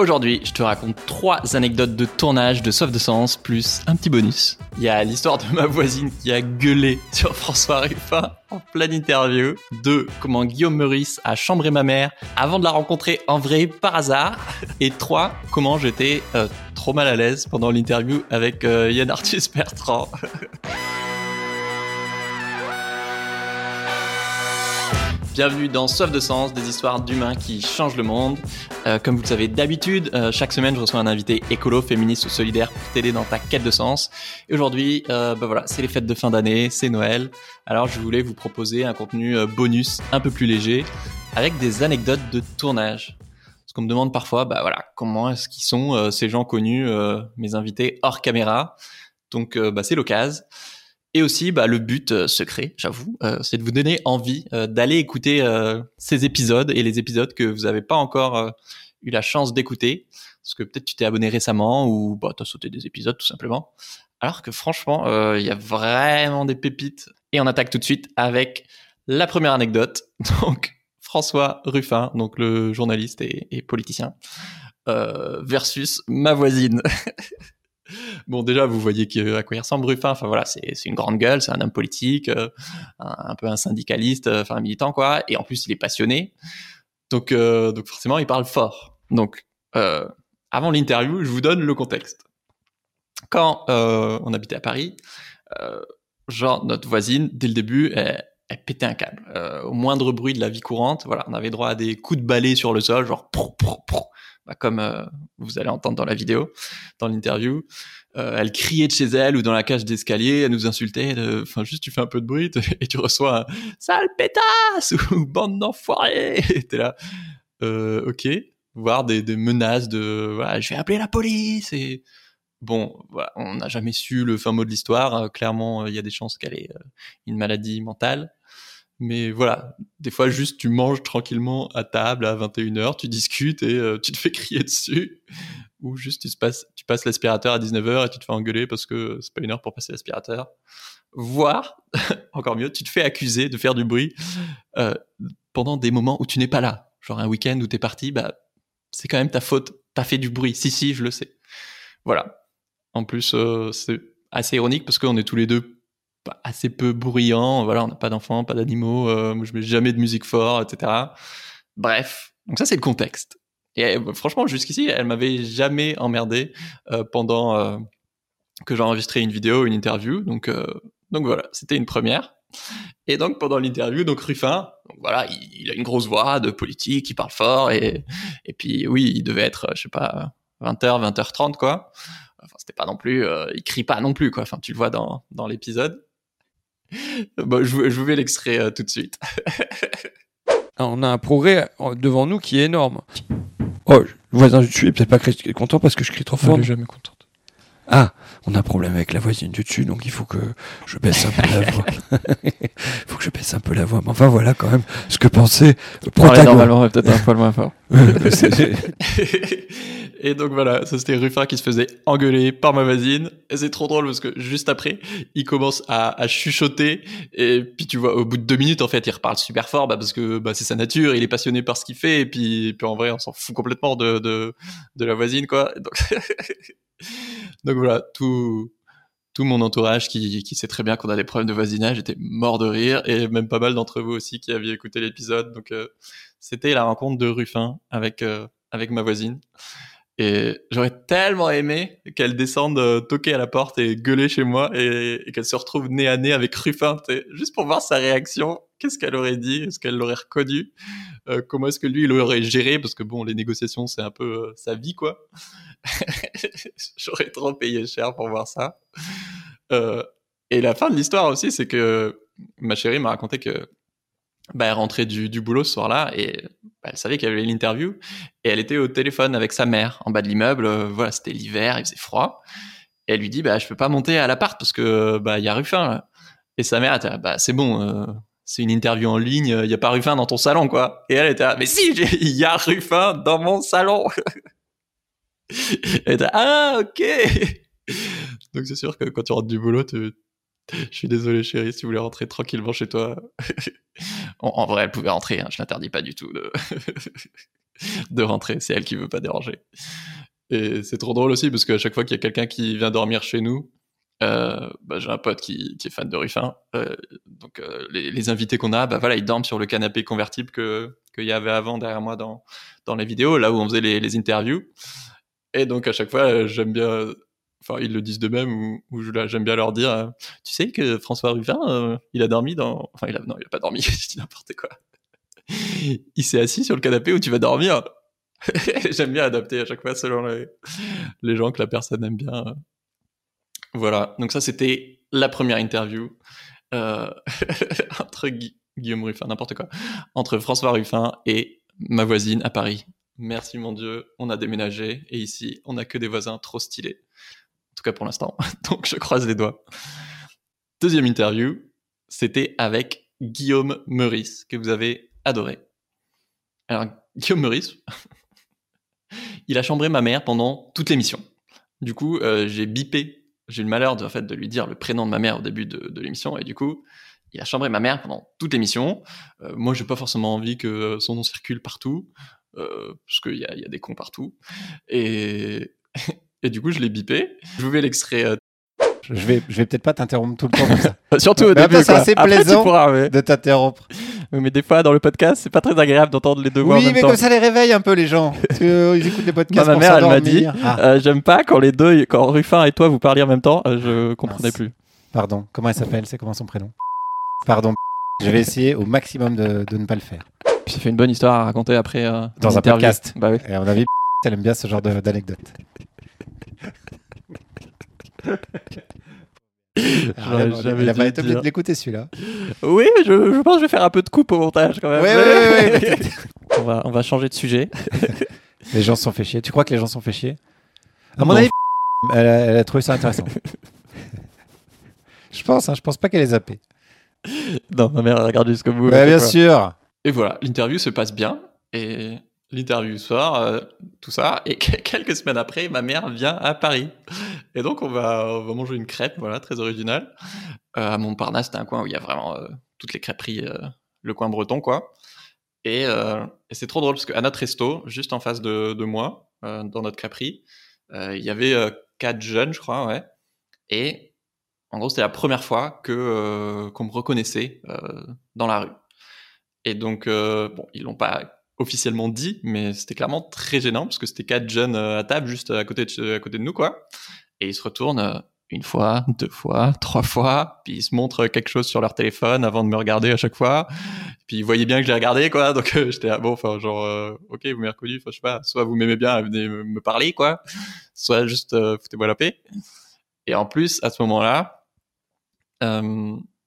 Aujourd'hui, je te raconte trois anecdotes de tournage de Sauf de Sens plus un petit bonus. Il y a l'histoire de ma voisine qui a gueulé sur François Ruffin en pleine interview. Deux, comment Guillaume Meurice a chambré ma mère avant de la rencontrer en vrai par hasard. Et trois, comment j'étais euh, trop mal à l'aise pendant l'interview avec euh, Yann Arthus Bertrand. Bienvenue dans Soif de Sens, des histoires d'humains qui changent le monde. Euh, comme vous le savez d'habitude, euh, chaque semaine je reçois un invité écolo, féministe ou solidaire pour t'aider dans ta quête de sens. Et aujourd'hui, euh, bah voilà, c'est les fêtes de fin d'année, c'est Noël. Alors je voulais vous proposer un contenu euh, bonus un peu plus léger avec des anecdotes de tournage. Parce qu'on me demande parfois, bah voilà, comment est-ce qu'ils sont euh, ces gens connus, euh, mes invités hors caméra? Donc bah, c'est l'occasion. Et aussi, bah, le but euh, secret, j'avoue, euh, c'est de vous donner envie euh, d'aller écouter ces épisodes et les épisodes que vous n'avez pas encore eu la chance d'écouter. Parce que peut-être tu t'es abonné récemment ou bah, tu as sauté des épisodes tout simplement. Alors que franchement, il y a vraiment des pépites. Et on attaque tout de suite avec la première anecdote. Donc, François Ruffin, donc le journaliste et, et politicien, euh, versus ma voisine. Bon, déjà, vous voyez à quoi il ressemble Ruffin. Enfin voilà, c'est une grande gueule, c'est un homme politique, euh, un, peu un syndicaliste, euh, enfin un militant quoi. Et en plus, il est passionné. Donc, euh, donc forcément, il parle fort. Donc, avant l'interview, je vous donne le contexte. Quand on habitait à Paris, genre notre voisine, dès le début, elle, pétait un câble. Au moindre bruit de la vie courante, voilà, on avait droit à des coups de balai sur le sol, genre prou. Bah, comme euh, vous allez entendre dans la vidéo, dans l'interview. Euh, elle criait de chez elle ou dans la cage d'escalier, elle nous insultait. de- Enfin, juste tu fais un peu de bruit et tu reçois un sale pétasse ou bande d'enfoirés. Et t'es là, euh, ok. Voir des, menaces de, je vais appeler la police bon, on n'a jamais su le fin mot de l'histoire. Euh, clairement, il y a des chances qu'elle ait euh, une maladie mentale. Mais voilà, des fois juste tu manges tranquillement à table à 21h, tu discutes et euh, tu te fais crier dessus. Ou juste tu, passes, tu passes l'aspirateur à 19h et tu te fais engueuler parce que c'est pas une heure pour passer l'aspirateur. Voire, encore mieux, tu te fais accuser de faire du bruit euh, pendant des moments où tu n'es pas là. Genre un week-end où t'es parti, bah c'est quand même ta faute, t'as fait du bruit. Si, si, je le sais. Voilà. En plus, euh, c'est assez ironique parce qu'on est tous les deux assez peu bruyants. Voilà, on n'a pas d'enfants, pas d'animaux. Euh, moi, je mets jamais de musique fort, etc. Bref. Donc ça, c'est le contexte. Et euh, franchement, jusqu'ici, elle m'avait jamais emmerdé euh, pendant euh, que j'enregistrais une vidéo, une interview. Donc, donc voilà, c'était une première. Et donc pendant l'interview, donc Ruffin, voilà, il, il a une grosse voix de politique, il parle fort et et puis oui, il devait être, je sais pas, 20h, 20h30 quoi. Enfin, c'était pas non plus, il crie pas non plus quoi. Enfin, tu le vois dans dans l'épisode. Bon, je, vous- mets l'extrait euh, tout de suite. Ah, On a un progrès euh, devant nous qui est énorme. Oh, le voisin du dessus est peut-être pas content parce que je crie trop fort. Elle est jamais contente. Ah, on a un problème avec la voisine du dessus, donc il faut que je baisse un peu la voix. Il faut que je baisse un peu la voix. Mais enfin, voilà quand même ce que pensait protagoniste. normalement, peut-être un poil moins fort. et donc voilà, ça c'était Ruffin qui se faisait engueuler par ma voisine. C'est trop drôle parce que juste après, il commence à, chuchoter. Et puis tu vois, au bout de deux minutes, en fait, il reparle super fort bah, parce que bah, c'est sa nature, il est passionné par ce qu'il fait. Et puis, en vrai, on s'en fout complètement de, la voisine, quoi. Donc, voilà, tout, mon entourage qui, sait très bien qu'on a des problèmes de voisinage était mort de rire. Et même pas mal d'entre vous aussi qui aviez écouté l'épisode. Donc euh, c'était la rencontre de Ruffin euh, avec ma voisine. Et j'aurais tellement aimé qu'elle descende euh, toquer à la porte et gueuler chez moi et, qu'elle se retrouve nez à nez avec Ruffin, juste pour voir sa réaction. Qu'est-ce qu'elle aurait dit? Est-ce qu'elle l'aurait reconnu? Euh, Comment est-ce que lui, il l'aurait géré? Parce que bon, les négociations, c'est un peu euh, sa vie, quoi. j'aurais trop payé cher pour voir ça. Et la fin de l'histoire aussi, c'est que ma chérie m'a raconté que bah, elle rentrait du, boulot ce soir-là et bah, elle savait qu'il y avait l'interview et elle était au téléphone avec sa mère en bas de l'immeuble. Euh, voilà, c'était l'hiver, il faisait froid. Et elle lui dit, bah, je peux pas monter à l'appart parce que bah, y a Ruffin. Et sa mère, elle bah, c'est bon, euh, c'est une interview en ligne, il y a pas Ruffin dans ton salon, quoi. Et elle était là, mais si, il y a Ruffin dans mon salon. elle était ah, ok. Donc c'est sûr que quand tu rentres du boulot, tu Je suis désolé, chérie, si vous voulez rentrer tranquillement chez toi. en, en, vrai, elle pouvait rentrer, hein, je l'interdis pas du tout de, de rentrer, c'est elle qui veut pas déranger. Et c'est trop drôle aussi parce qu'à chaque fois qu'il y a quelqu'un qui vient dormir chez nous, euh, bah, j'ai un pote qui, qui, est fan de Ruffin. Euh, donc euh, les, les, invités qu'on a, bah voilà, ils dorment sur le canapé convertible que qu'il y avait avant derrière moi dans dans les vidéos, là où on faisait les, les interviews. Et donc à chaque fois, j'aime bien. Ils le disent de même ou, ou j'aime bien leur dire. euh, tu sais que François Ruffin, euh, il a dormi dans. Enfin, il a non, il a pas dormi. je dis n'importe quoi. il s'est assis sur le canapé où tu vas dormir. j'aime bien adapter à chaque fois selon les, les gens que la personne aime bien. Voilà, donc ça c'était la première interview euh, entre Gu Guillaume Ruffin, n'importe quoi, entre François Ruffin et ma voisine à Paris. Merci mon Dieu, on a déménagé et ici on n'a que des voisins trop stylés. Tout cas pour l'instant, donc je croise les doigts. Deuxième interview, c'était avec Guillaume Meurice, que vous avez adoré. Alors Guillaume Meurice, il a chambré ma mère pendant toute l'émission. Du coup, euh, j'ai bipé j'ai eu le malheur de, en fait, de lui dire le prénom de ma mère au début de, l'émission et du coup il a chambré ma mère pendant toute l'émission. Euh, moi j'ai pas forcément envie que son nom circule partout euh, parce qu'il y y a, des cons partout et, et du coup je l'ai bipé. Je vous mets l'extrait. Euh... Je vais, je vais peut-être pas t'interrompre tout le temps comme ça. Surtout au début. C'est assez Après, plaisant pourras, mais... de t'interrompre. Oui, mais des fois, dans le podcast, c'est pas très agréable d'entendre les deux voix oui, en même mais temps. comme ça les réveille un peu les gens. Parce qu'ils euh, écoutent les podcasts. Ma mère, elle m'a dit. Ah, euh, J'aime pas quand les deux, quand Ruffin et toi vous parliez en même temps, euh, je comprenais Mince. plus. pardon, comment elle s'appelle? C'est comment son prénom? Pardon. Je vais essayer au maximum de, de ne pas le faire. Puis ça fait une bonne histoire à raconter après. euh, Dans un podcast. Bah oui. Et à mon avis, elle aime bien ce genre de- d'anecdote. Jamais Il a dû pas été obligé de l'écouter celui-là. Oui, je, je pense que je vais faire un peu de coupe au montage quand même. Ouais, ouais, ouais, ouais, on, va, on va changer de sujet. Les gens se sont fait chier. Tu crois que les gens se sont fait chier? À mon Non. avis, elle a, elle a trouvé ça intéressant. je pense, hein, je pense pas qu'elle ait zappé. non, ma mère elle regarde jusqu'au bout. Ouais, à bien sûr. Et voilà, l'interview se passe bien. Et l'interview sort, euh, tout ça. Et quelques semaines après, ma mère vient à Paris. Et donc, on va, on va manger une crêpe, voilà, très originale. Euh, à Montparnasse, c'est un coin où il y a vraiment euh, toutes les crêperies, le coin breton, quoi. Et, c'est trop drôle parce qu'à notre resto, juste en face de, de moi, dans notre crêperie, il y avait quatre jeunes, je crois, ouais. Et en gros, c'était la première fois que qu'on me reconnaissait dans la rue. Et donc, bon, ils l'ont pas officiellement dit, mais c'était clairement très gênant parce que c'était quatre jeunes euh, à table juste à côté de, nous, quoi. Et ils se retournent euh, une fois, deux fois, trois fois, puis ils se montrent quelque chose sur leur téléphone avant de me regarder à chaque fois. Puis ils voyaient bien que je les regardais, quoi. Donc euh, j'étais ah, bon, enfin genre, ok, vous m'avez reconnu, enfin je sais pas, soit vous m'aimez bien, venez me, parler, quoi, soit juste euh, foutez-moi la paix. Et en plus, à ce moment-là,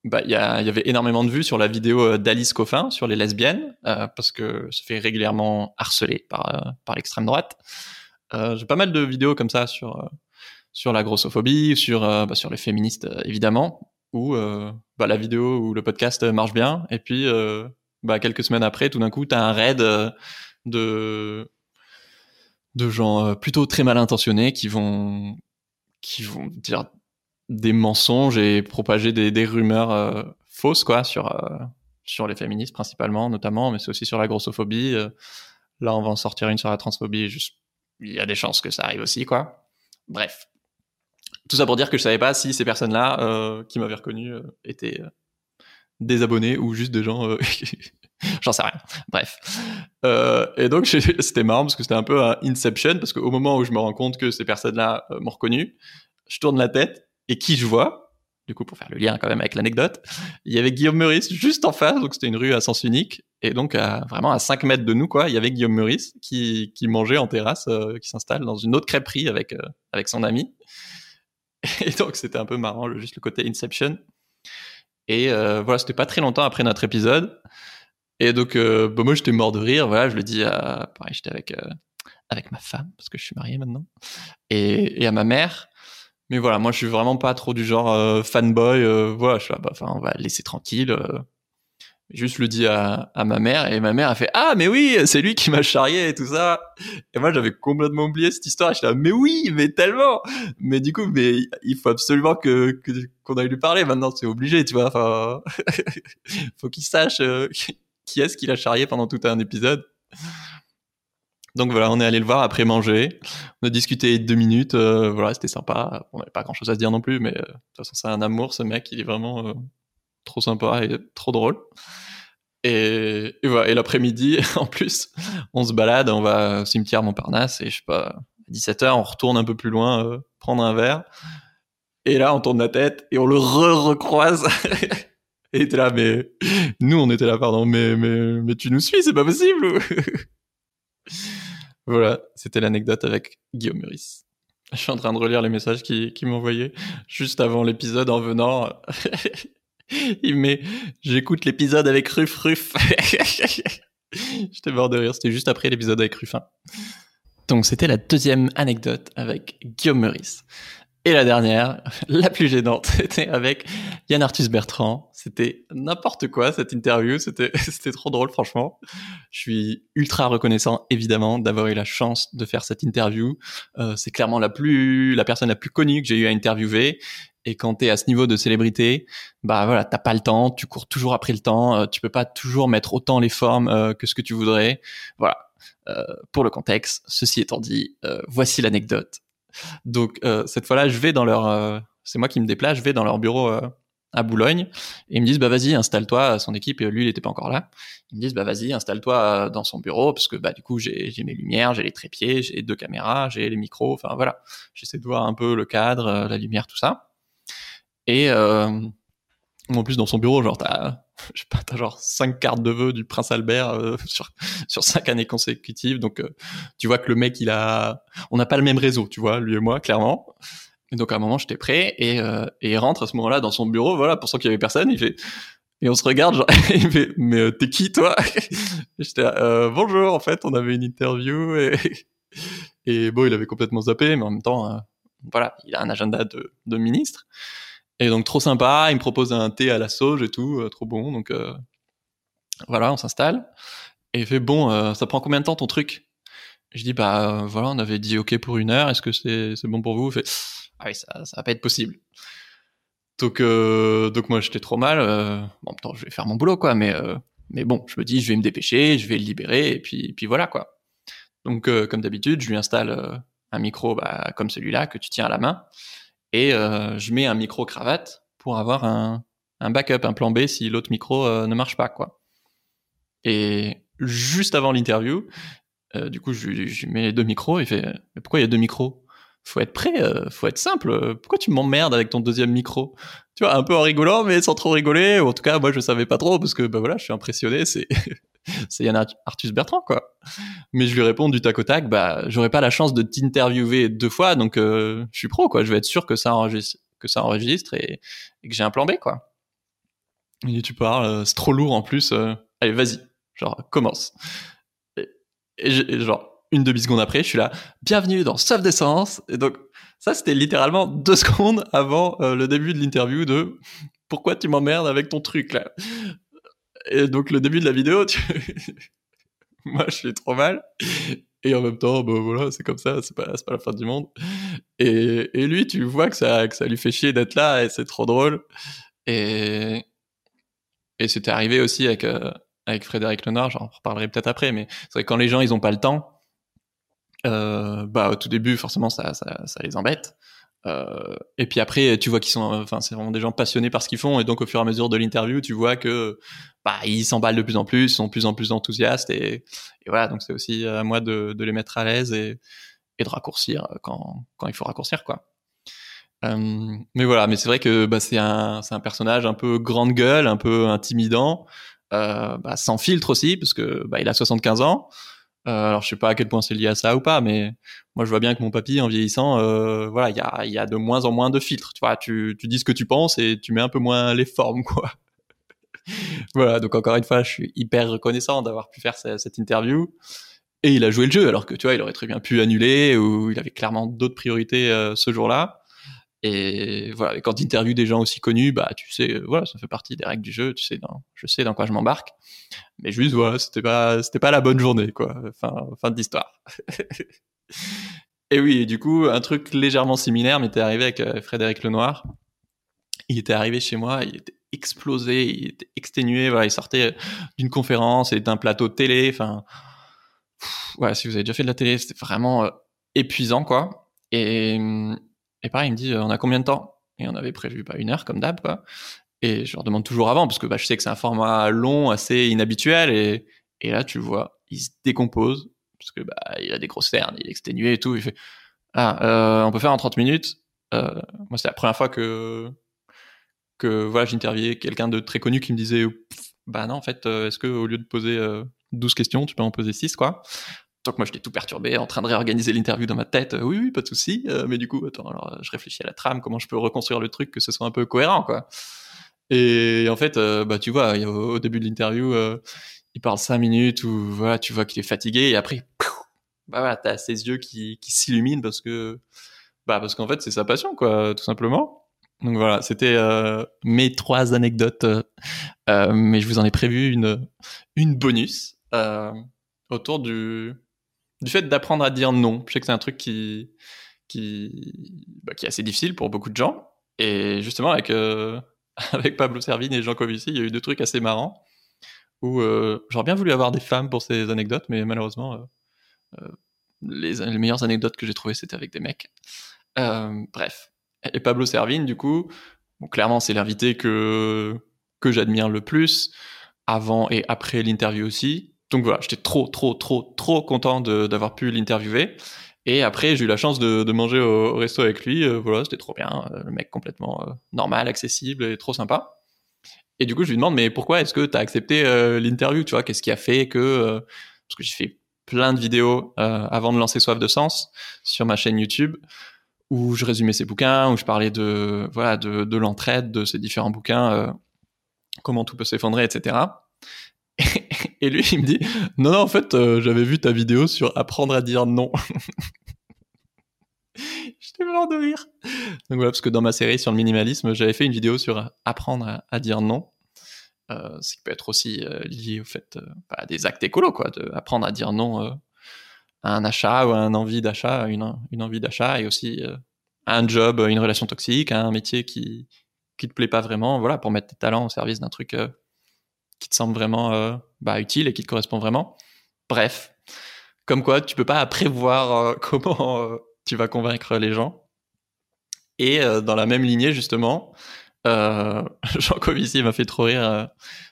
bah, il y, y avait énormément de vues sur la vidéo euh, d'Alice Coffin sur les lesbiennes, euh, parce que se fait régulièrement harceler par, euh, par l'extrême droite. Euh, J'ai pas mal de vidéos comme ça sur, euh, sur la grossophobie, sur, bah, sur les féministes, évidemment, où bah, la vidéo ou le podcast marche bien, et puis bah, quelques semaines après, tout d'un coup, tu as un raid de, de gens plutôt très mal intentionnés qui vont, qui vont dire des mensonges et propager des, rumeurs euh, fausses quoi sur euh, sur les féministes principalement notamment mais c'est aussi sur la grossophobie Euh, là on va en sortir une sur la transphobie juste il y a des chances que ça arrive aussi quoi. Bref. Tout ça pour dire que je savais pas si ces personnes là qui m'avaient reconnu étaient des abonnés ou juste des gens j'en sais rien. Bref. Et donc c'était marrant parce que c'était un peu un inception parce qu'au moment où je me rends compte que ces personnes là m'ont reconnu je tourne la tête et qui je vois du coup pour faire le lien quand même avec l'anecdote il y avait Guillaume Meurice juste en face donc c'était une rue à sens unique et donc vraiment à 5 mètres de nous quoi il y avait Guillaume Meurice qui, mangeait en terrasse euh, qui s'installe dans une autre crêperie avec, euh, avec son ami. Et donc c'était un peu marrant le- juste le côté Inception. Et euh, voilà c'était pas très longtemps après notre épisode. Et donc euh, bah, moi j'étais mort de rire voilà je le dis à j'étais avec avec ma femme parce que je suis marié maintenant. Et à ma mère mais voilà, moi je suis vraiment pas trop du genre euh, fanboy. euh, voilà, je suis là, bah, on va laisser tranquille. euh. juste le dis à, à ma mère et ma mère a fait ah mais oui c'est lui qui m'a charrié et tout ça et moi j'avais complètement oublié cette histoire je là mais oui mais tellement mais du coup mais il faut absolument que qu'on aille lui parler maintenant c'est obligé tu vois enfin faut qu'il sache euh, qui est-ce qu'il a charrié pendant tout un épisode donc voilà on est allé le voir après manger on a discuté deux minutes euh, voilà c'était sympa on n'avait pas grand chose à se dire non plus mais euh, de toute façon c'est un amour ce mec il est vraiment euh, trop sympa et trop drôle et, voilà. Et l'après-midi, en plus, on se balade, on va au cimetière Montparnasse et je sais pas, à 17h, on retourne un peu plus loin, prendre un verre. Et là, on tourne la tête et on le re-recroise. et il était là, mais nous, on était là, pardon, mais, mais, mais tu nous suis, c'est pas possible. voilà, c'était l'anecdote avec Guillaume Meurice. Je suis en train de relire les messages qu'il qui m'envoyait juste avant l'épisode en venant. Il met J'écoute l'épisode avec Ruf Ruf. J'étais mort de rire, c'était juste après l'épisode avec Ruffin. Donc c'était la deuxième anecdote avec Guillaume Meurice. Et la dernière, la plus gênante, c'était avec Yann Arthus Bertrand. C'était n'importe quoi cette interview, c'était c'était trop drôle franchement. Je suis ultra reconnaissant évidemment d'avoir eu la chance de faire cette interview. Euh, c'est clairement la plus la personne la plus connue que j'ai eu à interviewer. Et quand t'es à ce niveau de célébrité, bah voilà, t'as pas le temps, tu cours toujours après le temps, euh, tu peux pas toujours mettre autant les formes euh, que ce que tu voudrais. Voilà. Euh, pour le contexte, ceci étant dit, euh, voici l'anecdote. Donc euh, cette fois-là, je vais dans leur, euh, c'est moi qui me déplace, je vais dans leur bureau euh, à Boulogne et ils me disent bah vas-y installe-toi. Son équipe, lui il était pas encore là. Ils me disent bah vas-y installe-toi dans son bureau parce que bah du coup j'ai mes lumières, j'ai les trépieds, j'ai deux caméras, j'ai les micros. Enfin voilà, j'essaie de voir un peu le cadre, la lumière, tout ça. Et en plus dans son bureau, genre t'as, je sais pas, t'as genre cinq cartes de vœux du prince Albert euh, sur sur cinq années consécutives. Donc euh, tu vois que le mec il a, on n'a pas le même réseau, tu vois, lui et moi clairement. Et donc à un moment j'étais prêt et euh, et il rentre à ce moment-là dans son bureau, voilà, pour qu'il y avait personne, il fait et on se regarde, genre, il fait, mais euh, t'es qui toi? J'étais euh, bonjour, en fait, on avait une interview et, et bon, il avait complètement zappé, mais en même temps, euh, voilà, il a un agenda de, de ministre. Et donc trop sympa, il me propose un thé à la sauge et tout, euh, trop bon. Donc euh, voilà, on s'installe. Et il fait bon, euh, ça prend combien de temps ton truc? Je dis bah voilà, on avait dit ok pour une heure. Est-ce que c'est c'est bon pour vous? Il fait ah oui, ça ça va pas être possible. Donc donc moi j'étais trop mal. Bon, en temps, je vais faire mon boulot quoi, mais mais bon, je me dis je vais me dépêcher, je vais le libérer et puis puis voilà quoi. Donc comme d'habitude, je lui installe un micro bah, comme celui-là que tu tiens à la main et euh, je mets un micro cravate pour avoir un, un backup, un plan B si l'autre micro euh, ne marche pas quoi. Et juste avant l'interview, euh, du coup je, je mets les deux micros et fait mais pourquoi il y a deux micros? Faut être prêt, faut être simple. Pourquoi tu m'emmerdes avec ton deuxième micro? Tu vois, un peu en rigolant mais sans trop rigoler. En tout cas, moi je savais pas trop parce que bah voilà, je suis impressionné. C'est c'est Yann Art- Arthus Bertrand quoi. Mais je lui réponds du tac au tac, bah j'aurais pas la chance de t'interviewer deux fois, donc euh, je suis pro quoi. Je vais être sûr que ça enregistre, que ça enregistre et, que j'ai un plan B quoi. Il dit tu parles, euh, c'est trop lourd en plus. euh, allez vas-y, genre commence. Et, genre une demi seconde après, je suis là, bienvenue dans Sauf d'essence. Et donc ça c'était littéralement deux secondes avant le début de l'interview de pourquoi tu m'emmerdes avec ton truc là? Et donc le début de la vidéo, moi je suis trop mal. Et en même temps, bah voilà, c'est comme ça, c'est pas, pas la fin du monde. Et, et lui, tu vois que ça, que ça lui fait chier d'être là et c'est trop drôle. Et, et c'était arrivé aussi avec, euh, avec Frédéric Lenoir, j'en reparlerai peut-être après, mais c'est vrai que quand les gens ils ont pas le temps, euh, bah au tout début forcément ça, ça les embête. Euh, et puis après, tu vois qu'ils sont, enfin, c'est vraiment des gens passionnés par ce qu'ils font, et donc au fur et à mesure de l'interview, tu vois que, bah, ils s'emballent de plus en plus, sont plus en plus enthousiastes, et, voilà, donc c'est aussi à moi de, de les mettre à l'aise et, et de raccourcir quand, quand il faut raccourcir, quoi. Euh, mais voilà, mais c'est vrai que bah, c'est un, un personnage un peu grande gueule, un peu intimidant, euh, bah, sans filtre aussi, parce que bah, il a 75 ans. Euh, alors je sais pas à quel point c'est lié à ça ou pas, mais moi je vois bien que mon papy en vieillissant, euh, voilà, il y a, y a de moins en moins de filtres. Tu vois, tu, tu dis ce que tu penses et tu mets un peu moins les formes, quoi. voilà, donc encore une fois, je suis hyper reconnaissant d'avoir pu faire ce- cette interview. Et il a joué le jeu, alors que tu vois, il aurait très bien pu annuler ou il avait clairement d'autres priorités euh, ce jour-là. Et voilà, quand tu interviews des gens aussi connus, bah tu sais, voilà, ça fait partie des règles du jeu, tu sais, je sais dans quoi je m'embarque. Mais juste, voilà, c'était pas, c'était pas la bonne journée, quoi. Fin, fin de l'histoire. et oui, du coup, un truc légèrement similaire m'était arrivé avec euh, Frédéric Lenoir. Il était arrivé chez moi, il était explosé, il était exténué, voilà, il sortait d'une conférence et d'un plateau de télé, enfin, ouais, si vous avez déjà fait de la télé, c'était vraiment euh, épuisant, quoi. Et, et pareil, il me dit, euh, on a combien de temps? Et on avait prévu pas une heure, comme d'hab, quoi. Et je leur demande toujours avant, parce que bah, je sais que c'est un format long, assez inhabituel, et, et là, tu vois, il se décompose, parce que bah, il a des grosses cernes, il est exténué et tout. Il fait, ah, euh, on peut faire en 30 minutes? Euh, moi, c'est la première fois que que voilà, j'interviewais quelqu'un de très connu qui me disait, bah non, en fait, euh, est-ce que au lieu de poser 12 questions, tu peux en poser 6, quoi? Donc moi j'étais tout perturbé, en train de réorganiser l'interview dans ma tête. oui, oui, pas de souci. mais du coup, attends, alors je réfléchis à la trame, comment je peux reconstruire le truc que ce soit un peu cohérent, quoi. Et en fait, bah tu vois, au début de l'interview, il parle cinq minutes où voilà, tu vois qu'il est fatigué et après, bah voilà, t'as ses yeux qui, qui s'illuminent parce que, bah parce qu'en fait c'est sa passion quoi, tout simplement. Donc voilà, c'était euh, mes trois anecdotes, euh, mais je vous en ai prévu une une bonus euh, autour du du fait d'apprendre à dire non. Je sais que c'est un truc qui qui bah, qui est assez difficile pour beaucoup de gens et justement avec euh, avec Pablo Servigne et Jean Covici, il y a eu deux trucs assez marrants où euh, j'aurais bien voulu avoir des femmes pour ces anecdotes, mais malheureusement, euh, les, les, meilleures anecdotes que j'ai trouvées, c'était avec des mecs. bref. Et Pablo Servigne, du coup, clairement, c'est l'invité que, que j'admire le plus, avant et après l'interview aussi. Donc voilà, j'étais trop, trop, trop, trop content d'avoir pu l'interviewer. Et après, j'ai eu la chance de, de manger au, resto avec lui. voilà, c'était trop bien. Le mec complètement normal, accessible et trop sympa. Et du coup, je lui demande, mais pourquoi est-ce que tu as accepté euh, l'interview Tu vois, qu'est-ce qui a fait que euh, parce que j'ai fait plein de vidéos euh, avant de lancer Soif de sens sur ma chaîne YouTube où je résumais ces bouquins, où je parlais de voilà de, de l'entraide de ces différents bouquins, comment tout peut s'effondrer, etc. Et, lui, il me dit, non, non, en fait, j'avais vu ta vidéo sur apprendre à dire non. J'étais mort de rire. Donc voilà, parce que dans ma série sur le minimalisme, j'avais fait une vidéo sur apprendre à, dire non. Euh, ce qui peut être aussi euh, lié au fait euh, à des actes écolos, quoi, de apprendre à dire non euh, à un achat ou à une envie d'achat, une, une envie d'achat, et aussi à un job, une relation toxique, à un métier qui qui te plaît pas vraiment, voilà, pour mettre tes talents au service d'un truc qui te semble vraiment bah, utile et qui te correspond vraiment. Bref, comme quoi, tu peux pas prévoir comment tu vas convaincre les gens. Et euh, dans la même lignée, justement, euh, Jean Covici m'a fait trop rire, euh,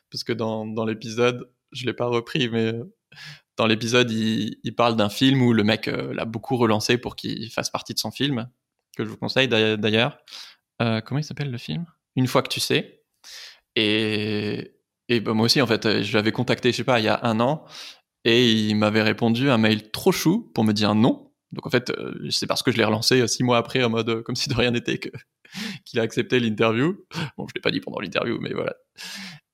parce que dans, dans l'épisode, je l'ai pas repris, mais dans l'épisode, il, il, parle d'un film où le mec l'a beaucoup relancé pour qu'il fasse partie de son film, que je vous conseille d'ailleurs. comment il s'appelle le film? Une fois que tu sais. Et, et bah, moi aussi, en fait, je l'avais contacté, je sais pas, il y a un an, et il m'avait répondu un mail trop chou pour me dire non. Donc en fait, euh, c'est parce que je l'ai relancé euh, six mois après en mode euh, comme si de rien n'était que qu'il a accepté l'interview. Bon, je l'ai pas dit pendant l'interview, mais voilà.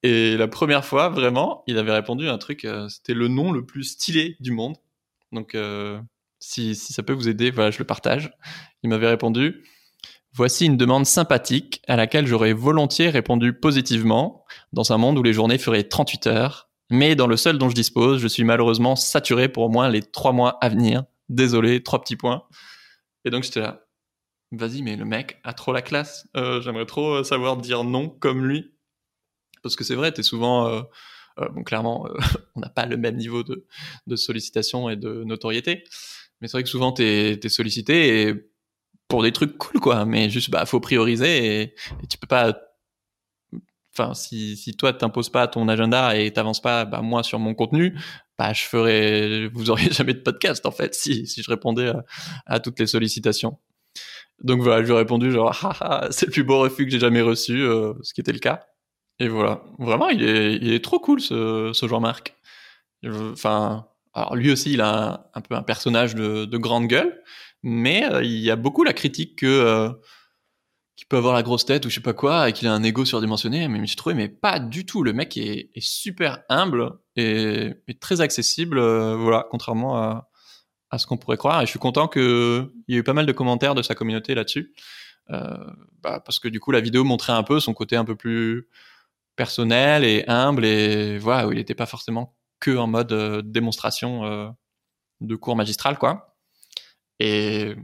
Et la première fois, vraiment, il avait répondu à un truc, c'était le nom le plus stylé du monde. Donc si, si ça peut vous aider, voilà, je le partage. Il m'avait répondu Voici une demande sympathique à laquelle j'aurais volontiers répondu positivement dans un monde où les journées feraient 38 heures. Mais dans le seul dont je dispose, je suis malheureusement saturé pour au moins les trois mois à venir désolé, trois petits points. Et donc j'étais là, vas-y, mais le mec a trop la classe. Euh, j'aimerais trop euh, savoir dire non comme lui. Parce que c'est vrai, t'es souvent... Euh, bon, clairement, on n'a pas le même niveau de, de, sollicitation et de notoriété. Mais c'est vrai que souvent, t'es es sollicité et pour des trucs cool, quoi. Mais juste, bah, faut prioriser et, tu peux pas enfin si, si toi t'imposes pas ton agenda et t'avances pas bah, moi sur mon contenu bah je ferais vous auriez jamais de podcast en fait si si je répondais à, toutes les sollicitations. Donc voilà je lui ai répondu genre c'est le plus beau refus que j'ai jamais reçu euh, ce qui était le cas. Et voilà. Vraiment il est il est trop cool ce ce Jean-Marc enfin alors lui aussi il a un, peu un personnage de, de grande gueule mais euh, il y a beaucoup la critique que euh, qui peut avoir la grosse tête ou je sais pas quoi et qu'il a un ego surdimensionné mais je trouvé mais pas du tout. Le mec est, est super humble et, et très accessible euh, voilà contrairement à, à ce qu'on pourrait croire. Et je suis content que il y ait eu pas mal de commentaires de sa communauté là-dessus. Bah, parce que du coup la vidéo montrait un peu son côté un peu plus personnel et humble et voilà où il n'était pas forcément que en mode démonstration de cours magistral quoi. Et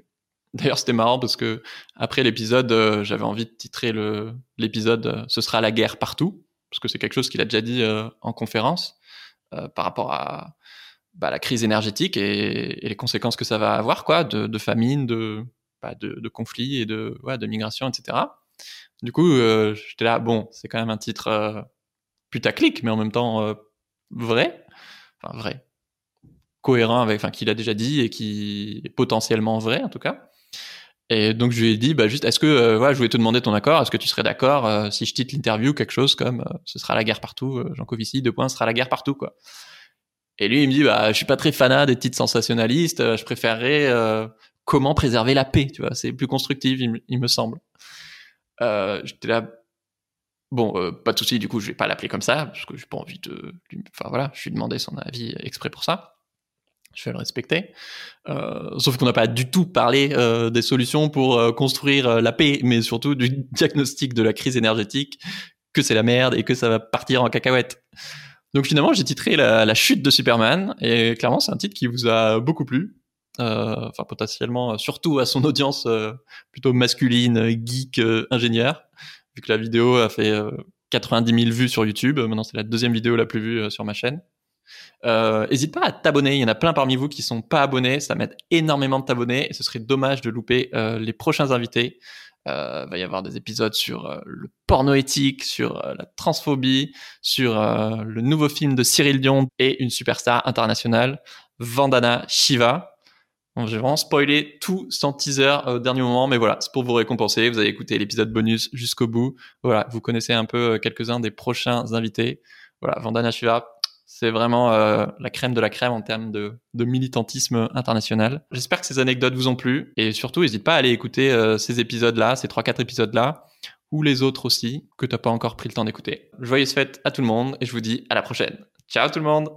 D'ailleurs, c'était marrant parce que après l'épisode, euh, j'avais envie de titrer le l'épisode euh, "Ce sera la guerre partout" parce que c'est quelque chose qu'il a déjà dit euh, en conférence par rapport à bah, la crise énergétique et, les conséquences que ça va avoir, quoi, de, famine, de, bah, de, de conflits et de ouais, de migration, etc. Du coup, j'étais là, bon, c'est quand même un titre putaclic, mais en même temps vrai, enfin vrai, cohérent avec, enfin, qu'il a déjà dit et qui est potentiellement vrai en tout cas. Et donc je lui ai dit, bah juste, est-ce que, euh, voilà, je voulais te demander ton accord, est-ce que tu serais d'accord euh, si je titre l'interview quelque chose comme, euh, ce sera la guerre partout, Jean Covici, deux points, ce sera la guerre partout, quoi. Et lui, il me dit, bah, je suis pas très fanat des titres sensationnalistes, je préférerais comment préserver la paix, tu vois, c'est plus constructif, il, me semble. J'étais là, bon, pas de souci, du coup, je vais pas l'appeler comme ça, parce que j'ai pas envie de, enfin voilà, je lui ai demandé son avis exprès pour ça je vais le respecter. Euh, sauf qu'on n'a pas du tout parlé euh, des solutions pour euh, construire euh, la paix, mais surtout du diagnostic de la crise énergétique, que c'est la merde et que ça va partir en cacahuète. Donc finalement, j'ai titré la, la, chute de Superman, et clairement, c'est un titre qui vous a beaucoup plu. Euh, enfin, potentiellement, surtout à son audience plutôt masculine, geek, ingénieur, vu que la vidéo a fait 90 000 vues sur YouTube. Maintenant, c'est la deuxième vidéo la plus vue sur ma chaîne. Euh, pas à t'abonner. Il y en a plein parmi vous qui sont pas abonnés. Ça m'aide énormément de t'abonner et ce serait dommage de louper euh, les prochains invités. Euh, va y avoir des épisodes sur euh, le porno éthique, sur la transphobie, sur le nouveau film de Cyril Dion et une superstar internationale, Vandana Shiva. Bon, J'ai vraiment spoilé tout sans teaser au dernier moment, mais voilà, c'est pour vous récompenser. Vous avez écouté l'épisode bonus jusqu'au bout. Voilà, vous connaissez un peu quelques-uns des prochains invités. Voilà, Vandana Shiva, c'est vraiment euh, la crème de la crème en termes de, militantisme international. J'espère que ces anecdotes vous ont plu et surtout, n'hésite pas à aller écouter euh, ces épisodes-là, ces 3-4 épisodes-là, ou les autres aussi que tu n'as pas encore pris le temps d'écouter. Joyeuses fêtes à tout le monde et je vous dis à la prochaine. Ciao tout le monde